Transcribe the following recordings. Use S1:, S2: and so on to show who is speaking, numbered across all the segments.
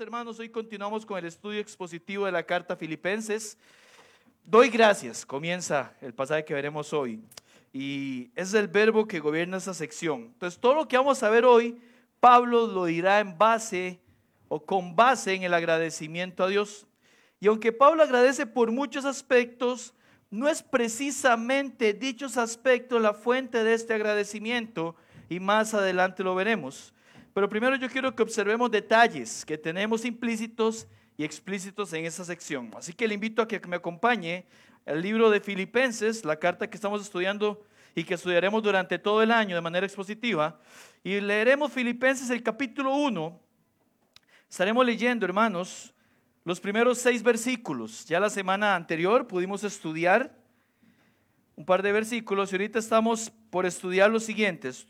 S1: Hermanos, hoy continuamos con el estudio expositivo de la carta Filipenses. Doy gracias, comienza el pasaje que veremos hoy. Y es el verbo que gobierna esa sección. Entonces, todo lo que vamos a ver hoy, Pablo lo dirá en base o con base en el agradecimiento a Dios. Y aunque Pablo agradece por muchos aspectos, no es precisamente dichos aspectos la fuente de este agradecimiento y más adelante lo veremos. Pero primero yo quiero que observemos detalles que tenemos implícitos y explícitos en esa sección. Así que le invito a que me acompañe el libro de Filipenses, la carta que estamos estudiando y que estudiaremos durante todo el año de manera expositiva. Y leeremos Filipenses el capítulo 1. Estaremos leyendo, hermanos, los primeros seis versículos. Ya la semana anterior pudimos estudiar un par de versículos y ahorita estamos por estudiar los siguientes.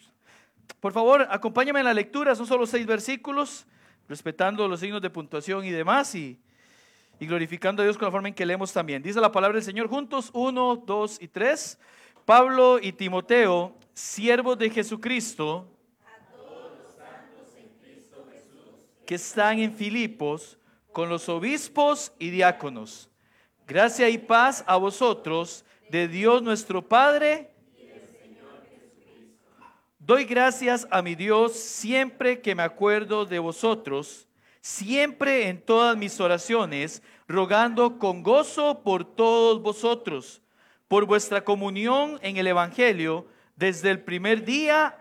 S1: Por favor, acompáñame en la lectura, son solo seis versículos, respetando los signos de puntuación y demás, y, glorificando a Dios con la forma en que leemos también. Dice la palabra del Señor juntos, uno, dos y tres. Pablo y Timoteo, siervos de Jesucristo, que están en Filipos, con los obispos y diáconos. Gracia y paz a vosotros, de Dios nuestro Padre Doy gracias a mi Dios siempre que me acuerdo de vosotros, siempre en todas mis oraciones, rogando con gozo por todos vosotros, por vuestra comunión en el Evangelio desde el primer día,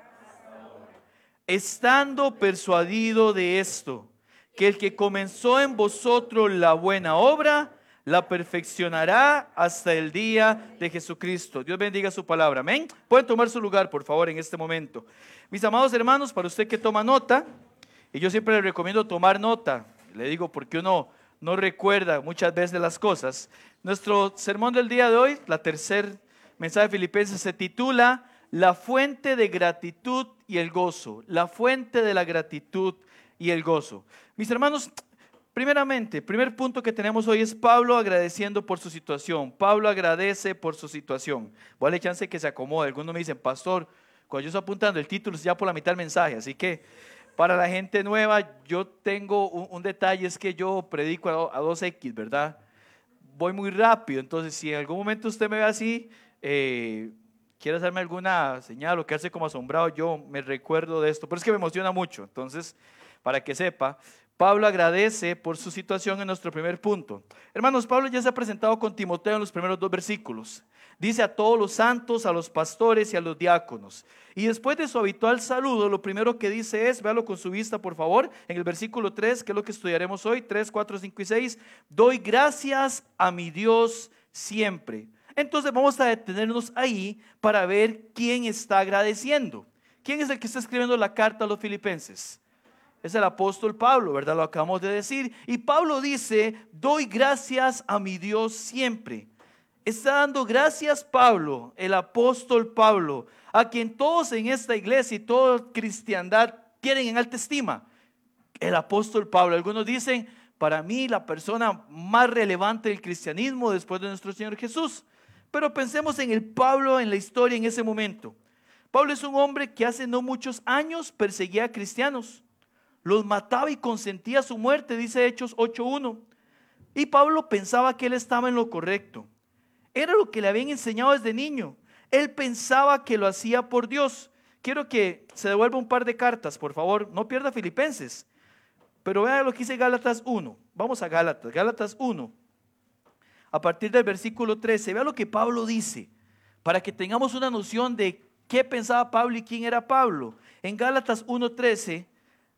S1: estando persuadido de esto, que el que comenzó en vosotros la buena obra, la perfeccionará hasta el día de Jesucristo. Dios bendiga su palabra. Amén. Pueden tomar su lugar, por favor, en este momento. Mis amados hermanos, para usted que toma nota, y yo siempre le recomiendo tomar nota, le digo porque uno no recuerda muchas veces las cosas. Nuestro sermón del día de hoy, la tercer mensaje de Filipenses, se titula La fuente de gratitud y el gozo. La fuente de la gratitud y el gozo. Mis hermanos, Primeramente, primer punto que tenemos hoy es Pablo agradeciendo por su situación. Pablo agradece por su situación. Voy a darle chance que se acomode. Algunos me dicen, pastor, cuando yo estoy apuntando el título es ya por la mitad del mensaje. Así que para la gente nueva, yo tengo un, detalle, es que yo predico a, 2X, ¿verdad? Voy muy rápido. Entonces, si en algún momento usted me ve así, eh, quiere hacerme alguna señal o quedarse como asombrado, yo me recuerdo de esto. Pero es que me emociona mucho. Entonces, para que sepa. Pablo agradece por su situación en nuestro primer punto. Hermanos, Pablo ya se ha presentado con Timoteo en los primeros dos versículos. Dice a todos los santos, a los pastores y a los diáconos. Y después de su habitual saludo, lo primero que dice es, véalo con su vista por favor, en el versículo 3, que es lo que estudiaremos hoy, 3, 4, 5 y 6, doy gracias a mi Dios siempre. Entonces vamos a detenernos ahí para ver quién está agradeciendo. ¿Quién es el que está escribiendo la carta a los filipenses? Es el apóstol Pablo, ¿verdad? Lo acabamos de decir. Y Pablo dice, doy gracias a mi Dios siempre. Está dando gracias Pablo, el apóstol Pablo, a quien todos en esta iglesia y toda cristiandad tienen en alta estima. El apóstol Pablo. Algunos dicen, para mí la persona más relevante del cristianismo después de nuestro Señor Jesús. Pero pensemos en el Pablo en la historia en ese momento. Pablo es un hombre que hace no muchos años perseguía a cristianos los mataba y consentía su muerte, dice Hechos 8.1. Y Pablo pensaba que él estaba en lo correcto. Era lo que le habían enseñado desde niño. Él pensaba que lo hacía por Dios. Quiero que se devuelva un par de cartas, por favor. No pierda Filipenses. Pero vea lo que dice Gálatas 1. Vamos a Gálatas. Gálatas 1. A partir del versículo 13. Vea lo que Pablo dice. Para que tengamos una noción de qué pensaba Pablo y quién era Pablo. En Gálatas 1.13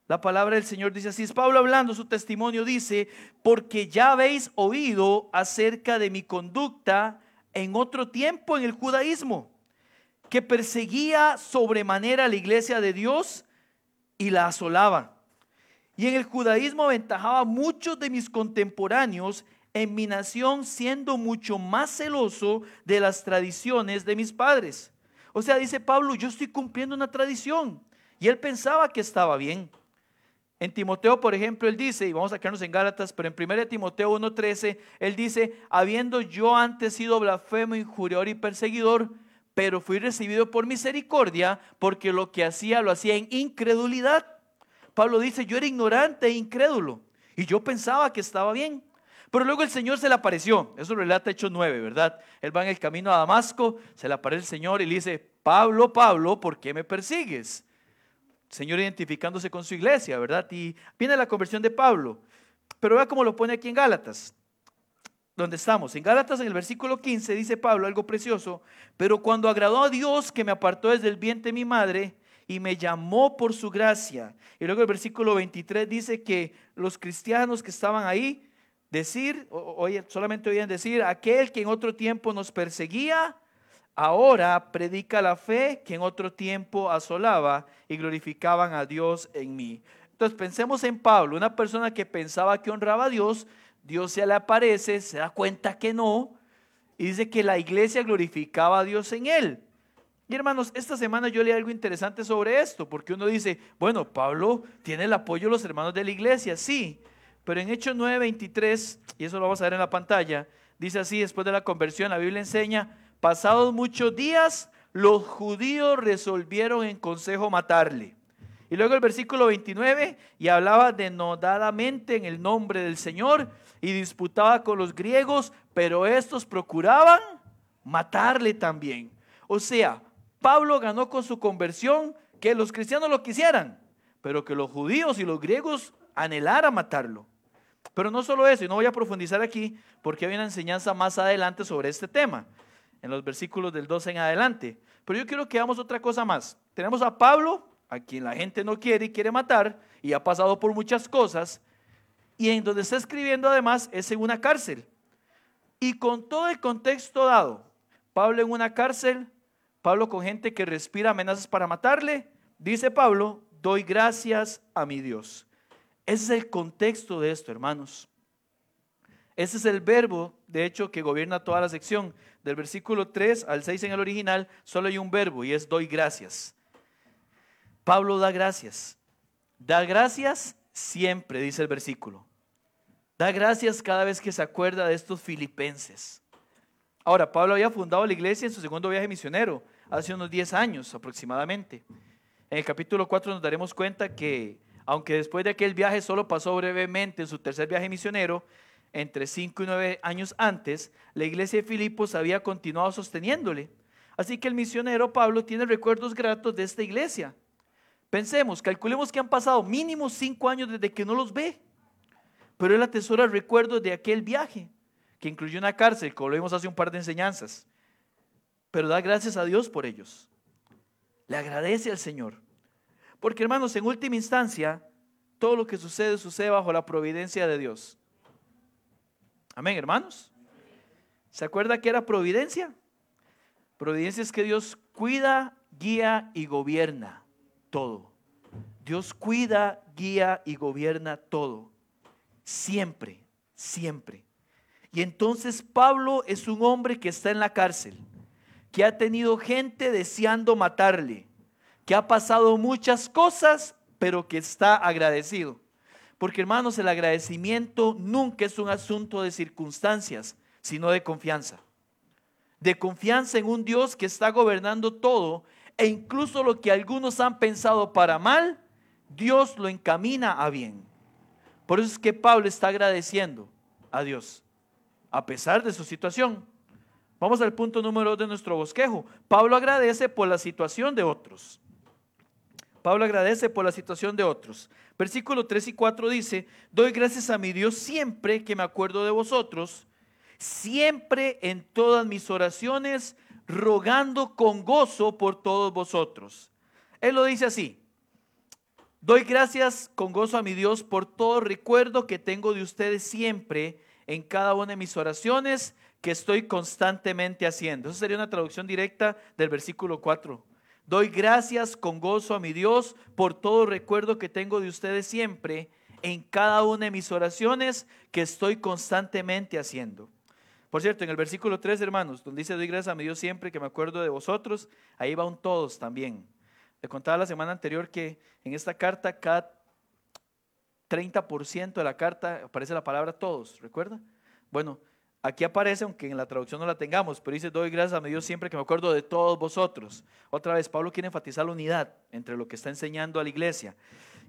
S1: la palabra del Señor dice así, es Pablo hablando, su testimonio dice, porque ya habéis oído acerca de mi conducta en otro tiempo en el judaísmo, que perseguía sobremanera la iglesia de Dios y la asolaba. Y en el judaísmo aventajaba a muchos de mis contemporáneos en mi nación siendo mucho más celoso de las tradiciones de mis padres. O sea, dice Pablo, yo estoy cumpliendo una tradición. Y él pensaba que estaba bien. En Timoteo, por ejemplo, él dice, y vamos a quedarnos en Gálatas, pero en 1 Timoteo 1.13, él dice, habiendo yo antes sido blasfemo, injuriador y perseguidor, pero fui recibido por misericordia, porque lo que hacía lo hacía en incredulidad. Pablo dice, yo era ignorante e incrédulo, y yo pensaba que estaba bien. Pero luego el Señor se le apareció, eso relata Hechos 9, ¿verdad? Él va en el camino a Damasco, se le aparece el Señor y le dice, Pablo, Pablo, ¿por qué me persigues? Señor identificándose con su iglesia, ¿verdad? Y viene la conversión de Pablo. Pero vea cómo lo pone aquí en Gálatas, donde estamos. En Gálatas, en el versículo 15, dice Pablo algo precioso. Pero cuando agradó a Dios que me apartó desde el vientre de mi madre y me llamó por su gracia. Y luego el versículo 23 dice que los cristianos que estaban ahí, decir, oye, solamente oían decir, aquel que en otro tiempo nos perseguía, ahora predica la fe que en otro tiempo asolaba y glorificaban a Dios en mí. Entonces pensemos en Pablo, una persona que pensaba que honraba a Dios, Dios se le aparece, se da cuenta que no, y dice que la iglesia glorificaba a Dios en él. Y hermanos, esta semana yo leí algo interesante sobre esto, porque uno dice, bueno, Pablo tiene el apoyo de los hermanos de la iglesia, sí, pero en Hechos 9:23, y eso lo vamos a ver en la pantalla, dice así, después de la conversión, la Biblia enseña, Pasados muchos días, los judíos resolvieron en consejo matarle. Y luego el versículo 29, y hablaba denodadamente en el nombre del Señor y disputaba con los griegos, pero estos procuraban matarle también. O sea, Pablo ganó con su conversión que los cristianos lo quisieran, pero que los judíos y los griegos anhelaran matarlo. Pero no solo eso, y no voy a profundizar aquí porque hay una enseñanza más adelante sobre este tema en los versículos del 12 en adelante. Pero yo quiero que hagamos otra cosa más. Tenemos a Pablo, a quien la gente no quiere y quiere matar, y ha pasado por muchas cosas, y en donde está escribiendo además es en una cárcel. Y con todo el contexto dado, Pablo en una cárcel, Pablo con gente que respira amenazas para matarle, dice Pablo, doy gracias a mi Dios. Ese es el contexto de esto, hermanos. Ese es el verbo, de hecho, que gobierna toda la sección. Del versículo 3 al 6 en el original, solo hay un verbo y es doy gracias. Pablo da gracias. Da gracias siempre, dice el versículo. Da gracias cada vez que se acuerda de estos filipenses. Ahora, Pablo había fundado la iglesia en su segundo viaje misionero, hace unos 10 años aproximadamente. En el capítulo 4 nos daremos cuenta que, aunque después de aquel viaje solo pasó brevemente en su tercer viaje misionero, entre 5 y 9 años antes, la iglesia de Filipos había continuado sosteniéndole. Así que el misionero Pablo tiene recuerdos gratos de esta iglesia. Pensemos, calculemos que han pasado mínimo 5 años desde que no los ve. Pero él atesora recuerdos de aquel viaje, que incluyó una cárcel, como lo vimos hace un par de enseñanzas. Pero da gracias a Dios por ellos. Le agradece al Señor. Porque hermanos, en última instancia, todo lo que sucede sucede bajo la providencia de Dios. Amén, hermanos. ¿Se acuerda que era providencia? Providencia es que Dios cuida, guía y gobierna todo. Dios cuida, guía y gobierna todo. Siempre, siempre. Y entonces Pablo es un hombre que está en la cárcel, que ha tenido gente deseando matarle, que ha pasado muchas cosas, pero que está agradecido. Porque hermanos, el agradecimiento nunca es un asunto de circunstancias, sino de confianza. De confianza en un Dios que está gobernando todo e incluso lo que algunos han pensado para mal, Dios lo encamina a bien. Por eso es que Pablo está agradeciendo a Dios, a pesar de su situación. Vamos al punto número dos de nuestro bosquejo. Pablo agradece por la situación de otros. Pablo agradece por la situación de otros. Versículo 3 y 4 dice, doy gracias a mi Dios siempre que me acuerdo de vosotros, siempre en todas mis oraciones, rogando con gozo por todos vosotros. Él lo dice así, doy gracias con gozo a mi Dios por todo recuerdo que tengo de ustedes siempre en cada una de mis oraciones que estoy constantemente haciendo. Eso sería una traducción directa del versículo 4. Doy gracias con gozo a mi Dios por todo recuerdo que tengo de ustedes siempre en cada una de mis oraciones que estoy constantemente haciendo. Por cierto, en el versículo 3, hermanos, donde dice, doy gracias a mi Dios siempre que me acuerdo de vosotros, ahí va un todos también. Le contaba la semana anterior que en esta carta, cada 30% de la carta aparece la palabra todos, ¿recuerda? Bueno, Aquí aparece, aunque en la traducción no la tengamos, pero dice, doy gracias a mi Dios siempre que me acuerdo de todos vosotros. Otra vez, Pablo quiere enfatizar la unidad entre lo que está enseñando a la iglesia.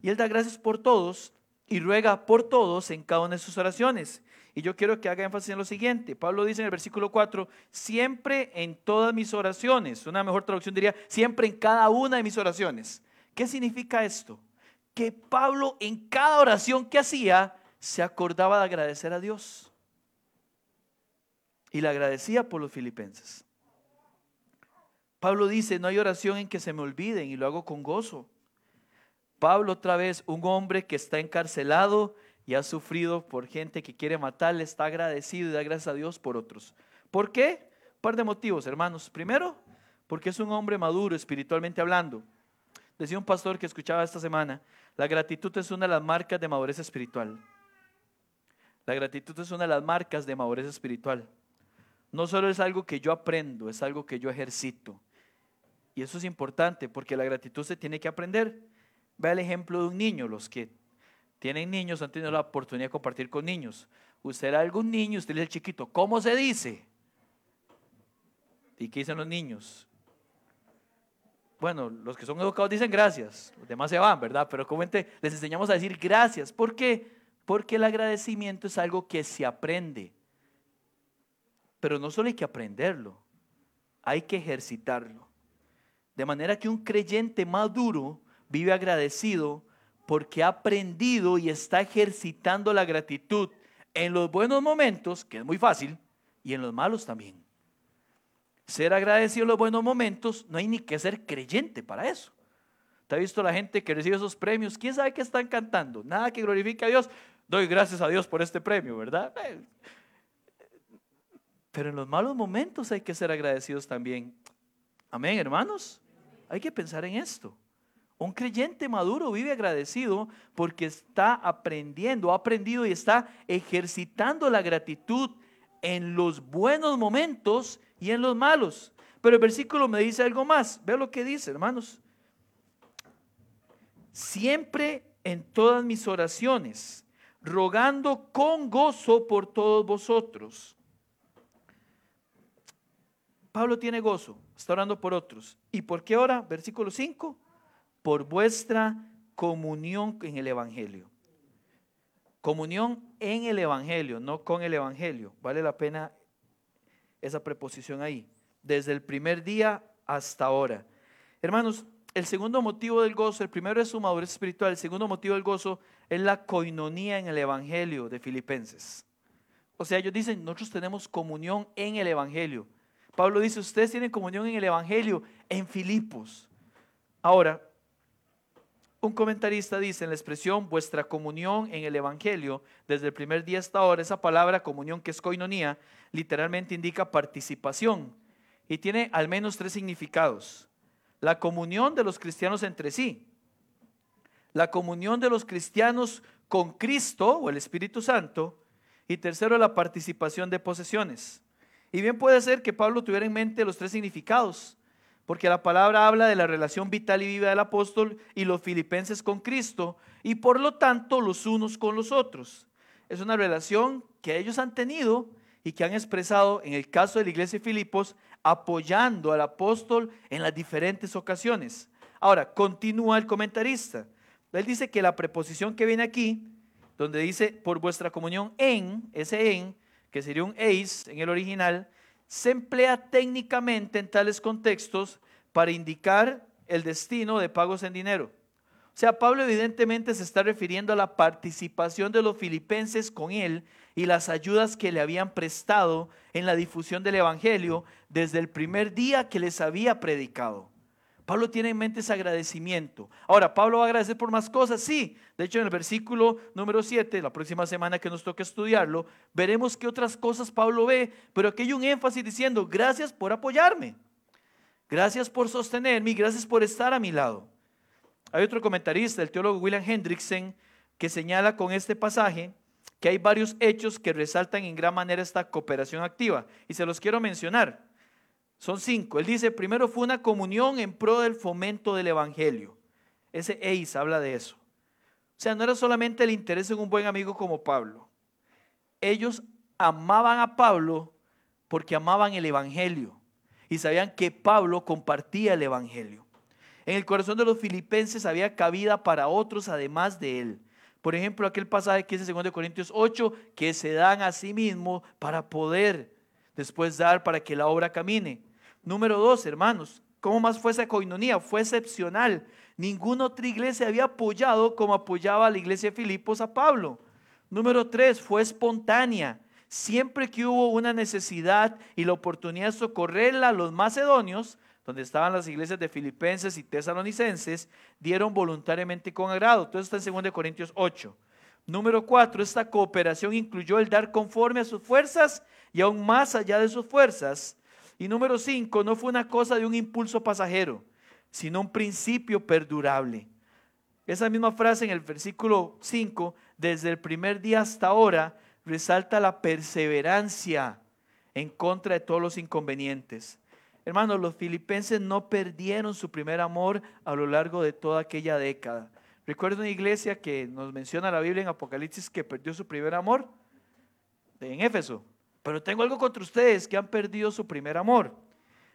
S1: Y él da gracias por todos y ruega por todos en cada una de sus oraciones. Y yo quiero que haga énfasis en lo siguiente. Pablo dice en el versículo 4, siempre en todas mis oraciones. Una mejor traducción diría, siempre en cada una de mis oraciones. ¿Qué significa esto? Que Pablo en cada oración que hacía se acordaba de agradecer a Dios y le agradecía por los filipenses. Pablo dice, no hay oración en que se me olviden y lo hago con gozo. Pablo otra vez, un hombre que está encarcelado y ha sufrido por gente que quiere matarle, está agradecido y da gracias a Dios por otros. ¿Por qué? Un par de motivos, hermanos. Primero, porque es un hombre maduro espiritualmente hablando. Decía un pastor que escuchaba esta semana, la gratitud es una de las marcas de madurez espiritual. La gratitud es una de las marcas de madurez espiritual. No solo es algo que yo aprendo, es algo que yo ejercito. Y eso es importante porque la gratitud se tiene que aprender. Ve el ejemplo de un niño, los que tienen niños han tenido la oportunidad de compartir con niños. Usted era algún niño, usted es el chiquito, ¿cómo se dice? ¿Y qué dicen los niños? Bueno, los que son educados dicen gracias, los demás se van, ¿verdad? Pero comente, les enseñamos a decir gracias. ¿Por qué? Porque el agradecimiento es algo que se aprende. Pero no solo hay que aprenderlo, hay que ejercitarlo. De manera que un creyente maduro vive agradecido porque ha aprendido y está ejercitando la gratitud en los buenos momentos, que es muy fácil, y en los malos también. Ser agradecido en los buenos momentos, no hay ni que ser creyente para eso. ¿Te ha visto la gente que recibe esos premios? ¿Quién sabe qué están cantando? Nada que glorifique a Dios. Doy gracias a Dios por este premio, ¿verdad? Pero en los malos momentos hay que ser agradecidos también. Amén, hermanos. Hay que pensar en esto. Un creyente maduro vive agradecido porque está aprendiendo, ha aprendido y está ejercitando la gratitud en los buenos momentos y en los malos. Pero el versículo me dice algo más. Ve lo que dice, hermanos. Siempre en todas mis oraciones, rogando con gozo por todos vosotros Pablo tiene gozo, está orando por otros. ¿Y por qué ora? Versículo 5, por vuestra comunión en el Evangelio. Comunión en el Evangelio, no con el Evangelio. Vale la pena esa preposición ahí. Desde el primer día hasta ahora. Hermanos, el segundo motivo del gozo, el primero es su madurez espiritual, el segundo motivo del gozo es la coinonía en el Evangelio de Filipenses. O sea, ellos dicen, nosotros tenemos comunión en el Evangelio. Pablo dice, ustedes tienen comunión en el Evangelio en Filipos. Ahora, un comentarista dice en la expresión vuestra comunión en el Evangelio, desde el primer día hasta ahora, esa palabra comunión que es coinonía, literalmente indica participación y tiene al menos tres significados. La comunión de los cristianos entre sí, la comunión de los cristianos con Cristo o el Espíritu Santo y tercero, la participación de posesiones. Y bien puede ser que Pablo tuviera en mente los tres significados, porque la palabra habla de la relación vital y viva del apóstol y los filipenses con Cristo, y por lo tanto los unos con los otros. Es una relación que ellos han tenido y que han expresado en el caso de la iglesia de Filipos, apoyando al apóstol en las diferentes ocasiones. Ahora, continúa el comentarista. Él dice que la preposición que viene aquí, donde dice por vuestra comunión en, ese en, que sería un eis en el original, se emplea técnicamente en tales contextos para indicar el destino de pagos en dinero. O sea, Pablo evidentemente se está refiriendo a la participación de los filipenses con él y las ayudas que le habían prestado en la difusión del Evangelio desde el primer día que les había predicado. Pablo tiene en mente ese agradecimiento. Ahora, Pablo va a agradecer por más cosas, sí. De hecho, en el versículo número 7, la próxima semana que nos toque estudiarlo, veremos qué otras cosas Pablo ve, pero aquí hay un énfasis diciendo, gracias por apoyarme, gracias por sostenerme y gracias por estar a mi lado. Hay otro comentarista, el teólogo William Hendrickson, que señala con este pasaje que hay varios hechos que resaltan en gran manera esta cooperación activa. Y se los quiero mencionar. Son cinco. Él dice, primero fue una comunión en pro del fomento del Evangelio. Ese eis habla de eso. O sea, no era solamente el interés en un buen amigo como Pablo. Ellos amaban a Pablo porque amaban el Evangelio y sabían que Pablo compartía el Evangelio. En el corazón de los filipenses había cabida para otros además de él. Por ejemplo, aquel pasaje que es en 2 Corintios 8, que se dan a sí mismos para poder después dar para que la obra camine. Número dos, hermanos, ¿cómo más fue esa coinonía? Fue excepcional. Ninguna otra iglesia había apoyado como apoyaba la iglesia de Filipos a Pablo. Número tres, fue espontánea. Siempre que hubo una necesidad y la oportunidad de socorrerla los macedonios, donde estaban las iglesias de Filipenses y Tesalonicenses, dieron voluntariamente con agrado. Todo está en 2 Corintios 8. Número cuatro, esta cooperación incluyó el dar conforme a sus fuerzas y aún más allá de sus fuerzas. Y número cinco, no fue una cosa de un impulso pasajero, sino un principio perdurable. Esa misma frase en el versículo 5, desde el primer día hasta ahora, resalta la perseverancia en contra de todos los inconvenientes. Hermanos, los filipenses no perdieron su primer amor a lo largo de toda aquella década. Recuerdo una iglesia que nos menciona la Biblia en Apocalipsis que perdió su primer amor en Éfeso. Pero tengo algo contra ustedes que han perdido su primer amor.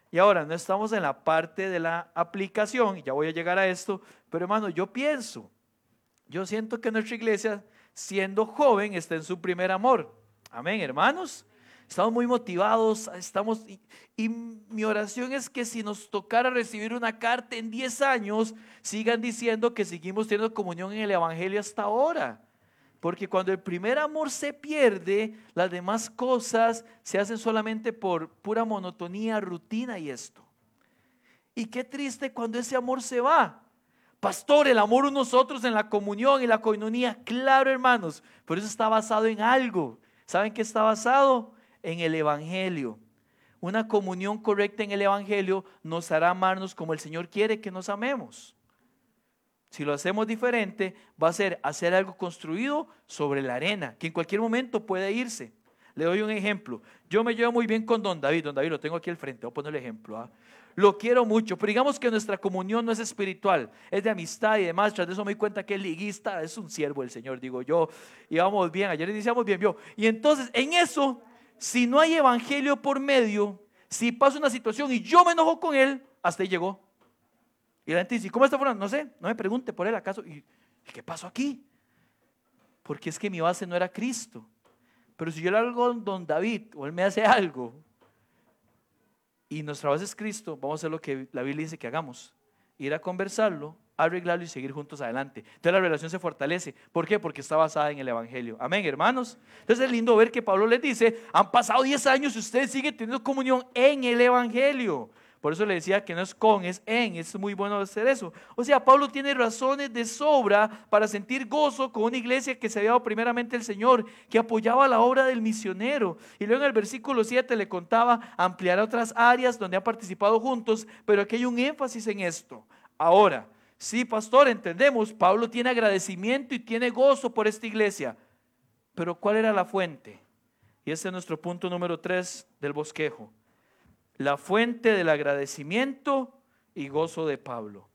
S1: Y ahora no estamos en la parte de la aplicación, y ya voy a llegar a esto, pero hermano, yo pienso, yo siento que nuestra iglesia, siendo joven, está en su primer amor. Amén, hermanos. Estamos muy motivados, estamos, y, y, mi oración es que si nos tocara recibir una carta en 10 años, sigan diciendo que seguimos teniendo comunión en el Evangelio hasta ahora. Porque cuando el primer amor se pierde, las demás cosas se hacen solamente por pura monotonía, rutina y esto. Y qué triste cuando ese amor se va. Pastor, el amor unos nosotros en la comunión y la coinonía, claro hermanos, pero eso está basado en algo. ¿Saben qué está basado? en el Evangelio. Una comunión correcta en el Evangelio nos hará amarnos como el Señor quiere que nos amemos. Si lo hacemos diferente, va a ser hacer algo construido sobre la arena, que en cualquier momento puede irse. Le doy un ejemplo. Yo me llevo muy bien con don David. Don David lo tengo aquí al frente. Voy a poner el ejemplo. ¿ah? Lo quiero mucho, pero digamos que nuestra comunión no es espiritual, es de amistad y demás. Tras de eso me di cuenta que es liguista, es un siervo del Señor, digo yo. Y vamos bien, ayer iniciamos bien, yo. Y entonces, en eso si no hay evangelio por medio, si pasa una situación y yo me enojo con él, hasta ahí llegó. Y la gente dice, ¿cómo está fuera? No sé, no me pregunte por él acaso. ¿Y qué pasó aquí? Porque es que mi base no era Cristo. Pero si yo le hago don David o él me hace algo y nuestra base es Cristo, vamos a hacer lo que la Biblia dice que hagamos. Ir a conversarlo, arreglarlo y seguir juntos adelante. Entonces la relación se fortalece. ¿Por qué? Porque está basada en el Evangelio. Amén, hermanos. Entonces es lindo ver que Pablo les dice, han pasado 10 años y ustedes siguen teniendo comunión en el Evangelio. Por eso le decía que no es con, es en. Es muy bueno hacer eso. O sea, Pablo tiene razones de sobra para sentir gozo con una iglesia que se había dado primeramente el Señor, que apoyaba la obra del misionero. Y luego en el versículo 7 le contaba ampliar otras áreas donde han participado juntos, pero aquí hay un énfasis en esto. Ahora, Sí, pastor, entendemos, Pablo tiene agradecimiento y tiene gozo por esta iglesia. Pero ¿cuál era la fuente? Y ese es nuestro punto número tres del bosquejo. La fuente del agradecimiento y gozo de Pablo.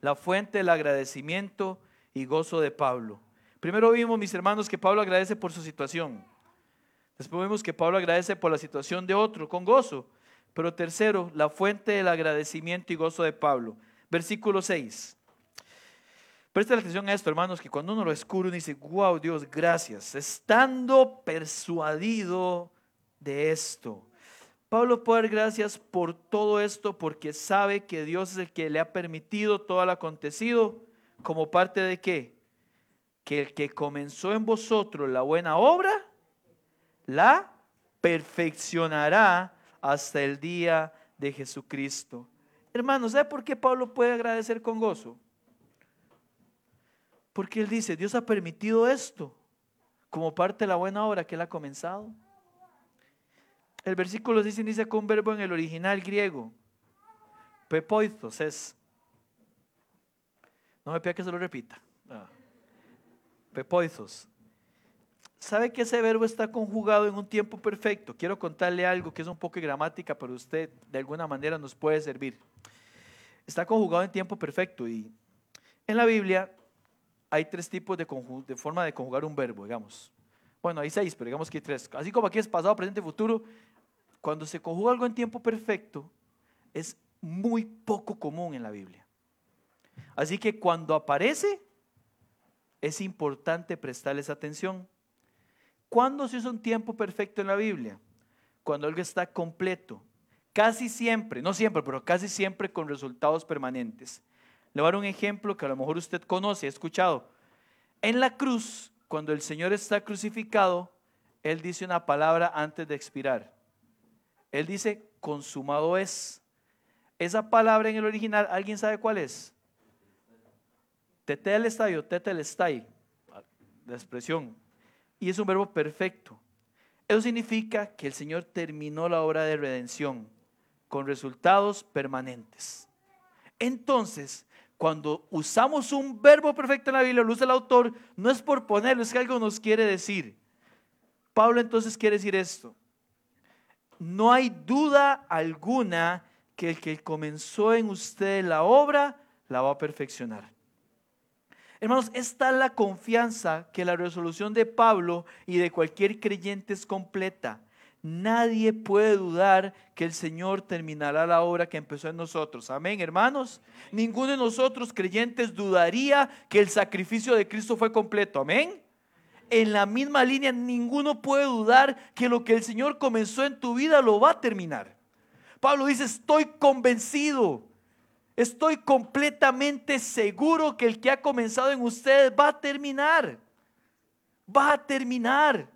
S1: La fuente del agradecimiento y gozo de Pablo. Primero vimos, mis hermanos, que Pablo agradece por su situación. Después vimos que Pablo agradece por la situación de otro, con gozo. Pero tercero, la fuente del agradecimiento y gozo de Pablo. Versículo 6. Presta atención a esto, hermanos, que cuando uno lo escucha, uno dice, wow, Dios, gracias. Estando persuadido de esto. Pablo puede dar gracias por todo esto porque sabe que Dios es el que le ha permitido todo lo acontecido como parte de qué? Que el que comenzó en vosotros la buena obra, la perfeccionará hasta el día de Jesucristo. Hermanos, ¿sabe por qué Pablo puede agradecer con gozo? Porque él dice, Dios ha permitido esto como parte de la buena obra que él ha comenzado. El versículo dice, dice con un verbo en el original griego. Pepoitos es. No me pida que se lo repita. Ah. pepoizos. ¿Sabe que ese verbo está conjugado en un tiempo perfecto? Quiero contarle algo que es un poco gramática, pero usted de alguna manera nos puede servir. Está conjugado en tiempo perfecto y en la Biblia hay tres tipos de, de forma de conjugar un verbo, digamos. Bueno, hay seis, pero digamos que hay tres. Así como aquí es pasado, presente, futuro. Cuando se conjuga algo en tiempo perfecto, es muy poco común en la Biblia. Así que cuando aparece, es importante prestarles atención. ¿Cuándo se usa un tiempo perfecto en la Biblia? Cuando algo está completo. Casi siempre, no siempre, pero casi siempre con resultados permanentes. Le voy a dar un ejemplo que a lo mejor usted conoce, ha escuchado. En la cruz, cuando el Señor está crucificado, Él dice una palabra antes de expirar. Él dice, consumado es. Esa palabra en el original, ¿alguien sabe cuál es? Tetelestai o tetelestai, la expresión. Y es un verbo perfecto. Eso significa que el Señor terminó la obra de redención con resultados permanentes. Entonces, cuando usamos un verbo perfecto en la Biblia, lo usa el autor, no es por ponerlo, es que algo nos quiere decir. Pablo entonces quiere decir esto. No hay duda alguna que el que comenzó en usted la obra, la va a perfeccionar. Hermanos, esta es la confianza que la resolución de Pablo y de cualquier creyente es completa. Nadie puede dudar que el Señor terminará la obra que empezó en nosotros. Amén, hermanos. Ninguno de nosotros creyentes dudaría que el sacrificio de Cristo fue completo. Amén. En la misma línea, ninguno puede dudar que lo que el Señor comenzó en tu vida lo va a terminar. Pablo dice, estoy convencido Estoy completamente seguro que el que ha comenzado en ustedes va a terminar. Va a terminar.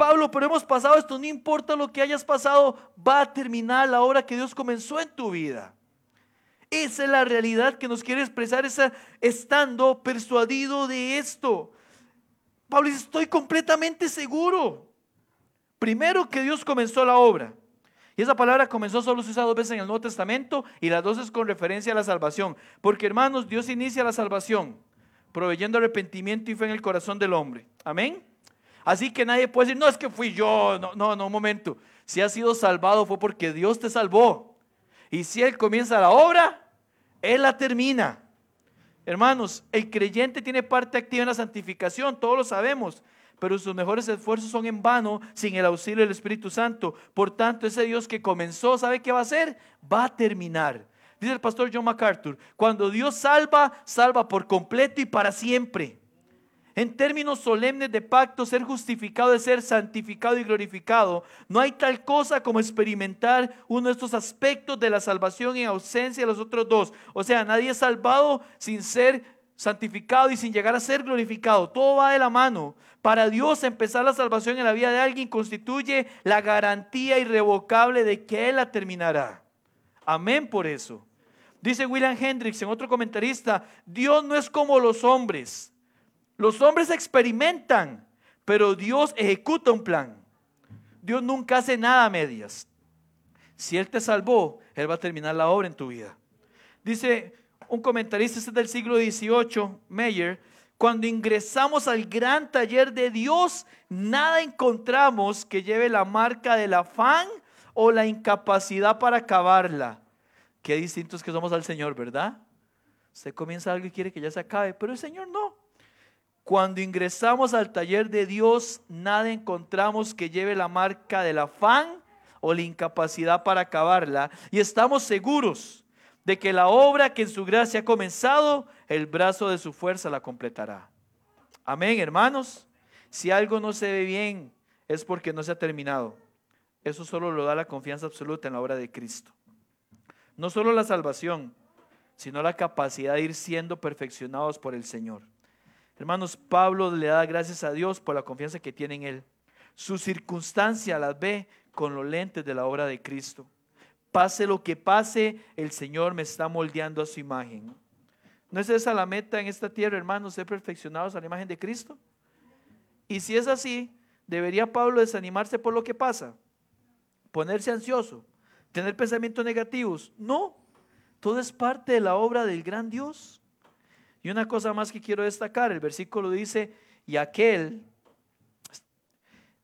S1: Pablo, pero hemos pasado esto, no importa lo que hayas pasado, va a terminar la obra que Dios comenzó en tu vida. Esa es la realidad que nos quiere expresar esa, estando persuadido de esto. Pablo dice, estoy completamente seguro. Primero que Dios comenzó la obra. Y esa palabra comenzó solo se usa dos veces en el Nuevo Testamento y las dos es con referencia a la salvación. Porque hermanos, Dios inicia la salvación proveyendo arrepentimiento y fe en el corazón del hombre. Amén. Así que nadie puede decir, no es que fui yo. No, no, no, un momento. Si has sido salvado fue porque Dios te salvó. Y si Él comienza la obra, Él la termina. Hermanos, el creyente tiene parte activa en la santificación, todos lo sabemos pero sus mejores esfuerzos son en vano sin el auxilio del Espíritu Santo. Por tanto, ese Dios que comenzó, ¿sabe qué va a hacer? Va a terminar. Dice el pastor John MacArthur, cuando Dios salva, salva por completo y para siempre. En términos solemnes de pacto, ser justificado es ser santificado y glorificado. No hay tal cosa como experimentar uno de estos aspectos de la salvación en ausencia de los otros dos. O sea, nadie es salvado sin ser santificado y sin llegar a ser glorificado. Todo va de la mano. Para Dios empezar la salvación en la vida de alguien constituye la garantía irrevocable de que Él la terminará. Amén por eso. Dice William Hendricks en otro comentarista, Dios no es como los hombres. Los hombres experimentan, pero Dios ejecuta un plan. Dios nunca hace nada a medias. Si Él te salvó, Él va a terminar la obra en tu vida. Dice un comentarista este del siglo XVIII, Meyer, cuando ingresamos al gran taller de Dios, nada encontramos que lleve la marca del afán o la incapacidad para acabarla. Qué distintos que somos al Señor, ¿verdad? Usted comienza algo y quiere que ya se acabe, pero el Señor no. Cuando ingresamos al taller de Dios, nada encontramos que lleve la marca del afán o la incapacidad para acabarla. Y estamos seguros de que la obra que en su gracia ha comenzado, el brazo de su fuerza la completará. Amén, hermanos. Si algo no se ve bien, es porque no se ha terminado. Eso solo lo da la confianza absoluta en la obra de Cristo. No solo la salvación, sino la capacidad de ir siendo perfeccionados por el Señor. Hermanos, Pablo le da gracias a Dios por la confianza que tiene en Él. Su circunstancia las ve con los lentes de la obra de Cristo. Pase lo que pase, el Señor me está moldeando a su imagen. ¿No es esa la meta en esta tierra, hermanos, ser perfeccionados a la imagen de Cristo? Y si es así, ¿debería Pablo desanimarse por lo que pasa? ¿Ponerse ansioso? ¿Tener pensamientos negativos? No, todo es parte de la obra del gran Dios. Y una cosa más que quiero destacar, el versículo dice, Y aquel,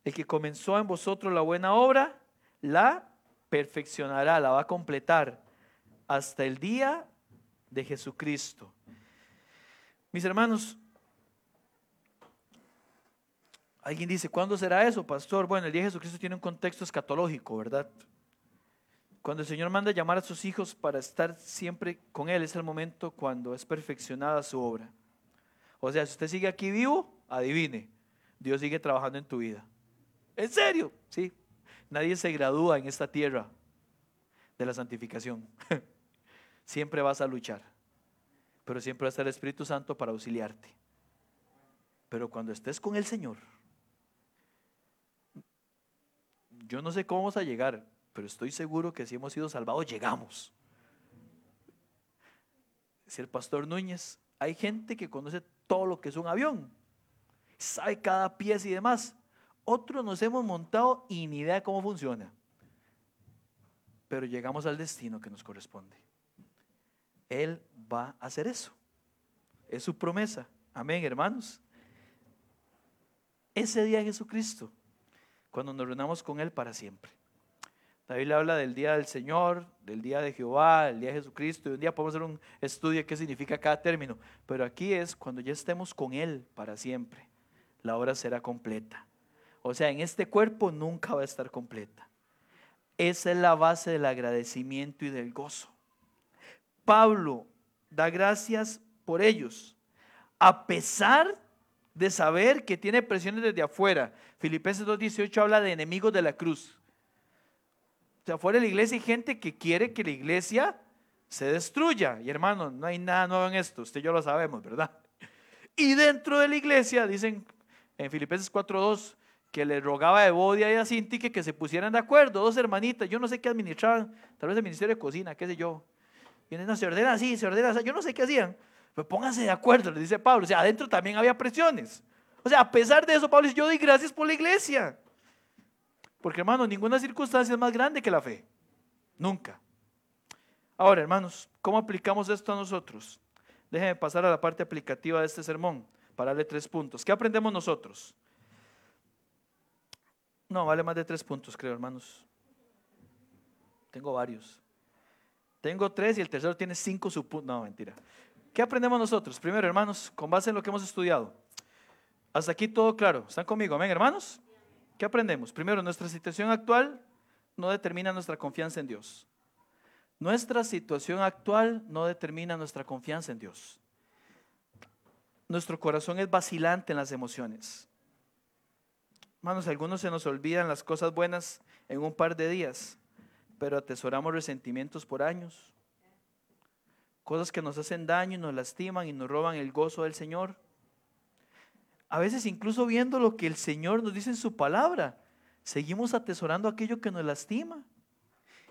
S1: el que comenzó en vosotros la buena obra, la perfeccionará, la va a completar hasta el día de Jesucristo. Mis hermanos, alguien dice, ¿cuándo será eso, pastor? Bueno, el día de Jesucristo tiene un contexto escatológico, ¿verdad? Cuando el Señor manda llamar a sus hijos para estar siempre con Él, es el momento cuando es perfeccionada su obra. O sea, si usted sigue aquí vivo, adivine, Dios sigue trabajando en tu vida. ¿En serio? Sí. Nadie se gradúa en esta tierra de la santificación. siempre vas a luchar, pero siempre va a estar el Espíritu Santo para auxiliarte. Pero cuando estés con el Señor, yo no sé cómo vamos a llegar, pero estoy seguro que si hemos sido salvados, llegamos. Si el pastor Núñez, hay gente que conoce todo lo que es un avión, sabe cada pieza y demás. Otros nos hemos montado y ni idea cómo funciona. Pero llegamos al destino que nos corresponde. Él va a hacer eso. Es su promesa. Amén, hermanos. Ese día Jesucristo, cuando nos reunamos con Él para siempre. David habla del día del Señor, del día de Jehová, del día de Jesucristo, y un día podemos hacer un estudio de qué significa cada término. Pero aquí es cuando ya estemos con Él para siempre. La obra será completa. O sea, en este cuerpo nunca va a estar completa. Esa es la base del agradecimiento y del gozo. Pablo da gracias por ellos, a pesar de saber que tiene presiones desde afuera. Filipenses 2.18 habla de enemigos de la cruz. O sea, fuera de la iglesia hay gente que quiere que la iglesia se destruya. Y hermano, no hay nada nuevo en esto, usted y yo lo sabemos, ¿verdad? Y dentro de la iglesia, dicen en Filipenses 4.2, que le rogaba a Evodia y a Sintique que se pusieran de acuerdo, dos hermanitas, yo no sé qué administraban, tal vez el ministerio de cocina, qué sé yo, y no, se ordena así, se ordena así. Yo no sé qué hacían. Pero pónganse de acuerdo, le dice Pablo. O sea, adentro también había presiones. O sea, a pesar de eso, Pablo dice, yo doy gracias por la iglesia. Porque hermano, ninguna circunstancia es más grande que la fe. Nunca. Ahora, hermanos, ¿cómo aplicamos esto a nosotros? Déjenme pasar a la parte aplicativa de este sermón para darle tres puntos. ¿Qué aprendemos nosotros? No, vale más de tres puntos, creo, hermanos. Tengo varios. Tengo tres y el tercero tiene cinco subpuntos. No, mentira. ¿Qué aprendemos nosotros? Primero, hermanos, con base en lo que hemos estudiado. Hasta aquí todo claro. ¿Están conmigo? Amén, hermanos. ¿Qué aprendemos? Primero, nuestra situación actual no determina nuestra confianza en Dios. Nuestra situación actual no determina nuestra confianza en Dios. Nuestro corazón es vacilante en las emociones. Hermanos, algunos se nos olvidan las cosas buenas en un par de días pero atesoramos resentimientos por años. Cosas que nos hacen daño y nos lastiman y nos roban el gozo del Señor. A veces incluso viendo lo que el Señor nos dice en su palabra, seguimos atesorando aquello que nos lastima.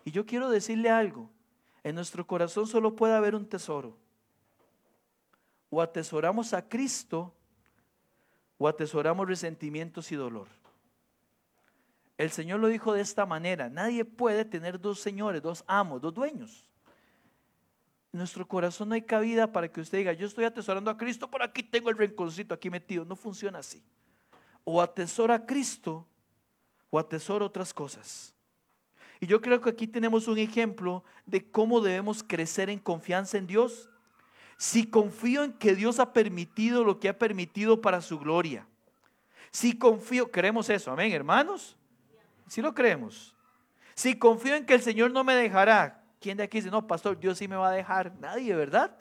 S1: Y yo quiero decirle algo, en nuestro corazón solo puede haber un tesoro. O atesoramos a Cristo o atesoramos resentimientos y dolor. El Señor lo dijo de esta manera, nadie puede tener dos señores, dos amos, dos dueños. Nuestro corazón no hay cabida para que usted diga, yo estoy atesorando a Cristo, por aquí tengo el rinconcito aquí metido. No funciona así. O atesora a Cristo o atesora otras cosas. Y yo creo que aquí tenemos un ejemplo de cómo debemos crecer en confianza en Dios. Si confío en que Dios ha permitido lo que ha permitido para su gloria. Si confío, creemos eso, amén, hermanos. Si lo creemos. Si confío en que el Señor no me dejará, ¿quién de aquí dice, no, pastor, Dios sí me va a dejar? Nadie, ¿verdad?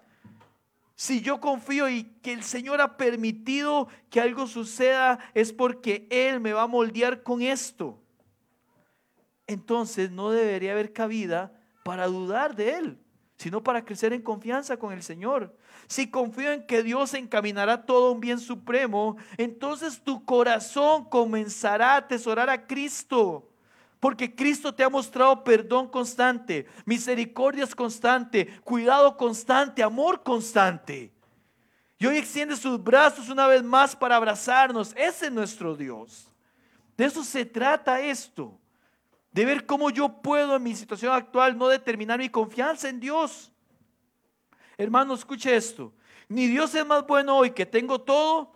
S1: Si yo confío y que el Señor ha permitido que algo suceda, es porque Él me va a moldear con esto. Entonces no debería haber cabida para dudar de Él, sino para crecer en confianza con el Señor. Si confío en que Dios encaminará todo un bien supremo, entonces tu corazón comenzará a atesorar a Cristo. Porque Cristo te ha mostrado perdón constante, misericordias constante, cuidado constante, amor constante. Y hoy extiende sus brazos una vez más para abrazarnos. Ese es nuestro Dios. De eso se trata esto. De ver cómo yo puedo en mi situación actual no determinar mi confianza en Dios. Hermano, escuche esto. Ni Dios es más bueno hoy que tengo todo,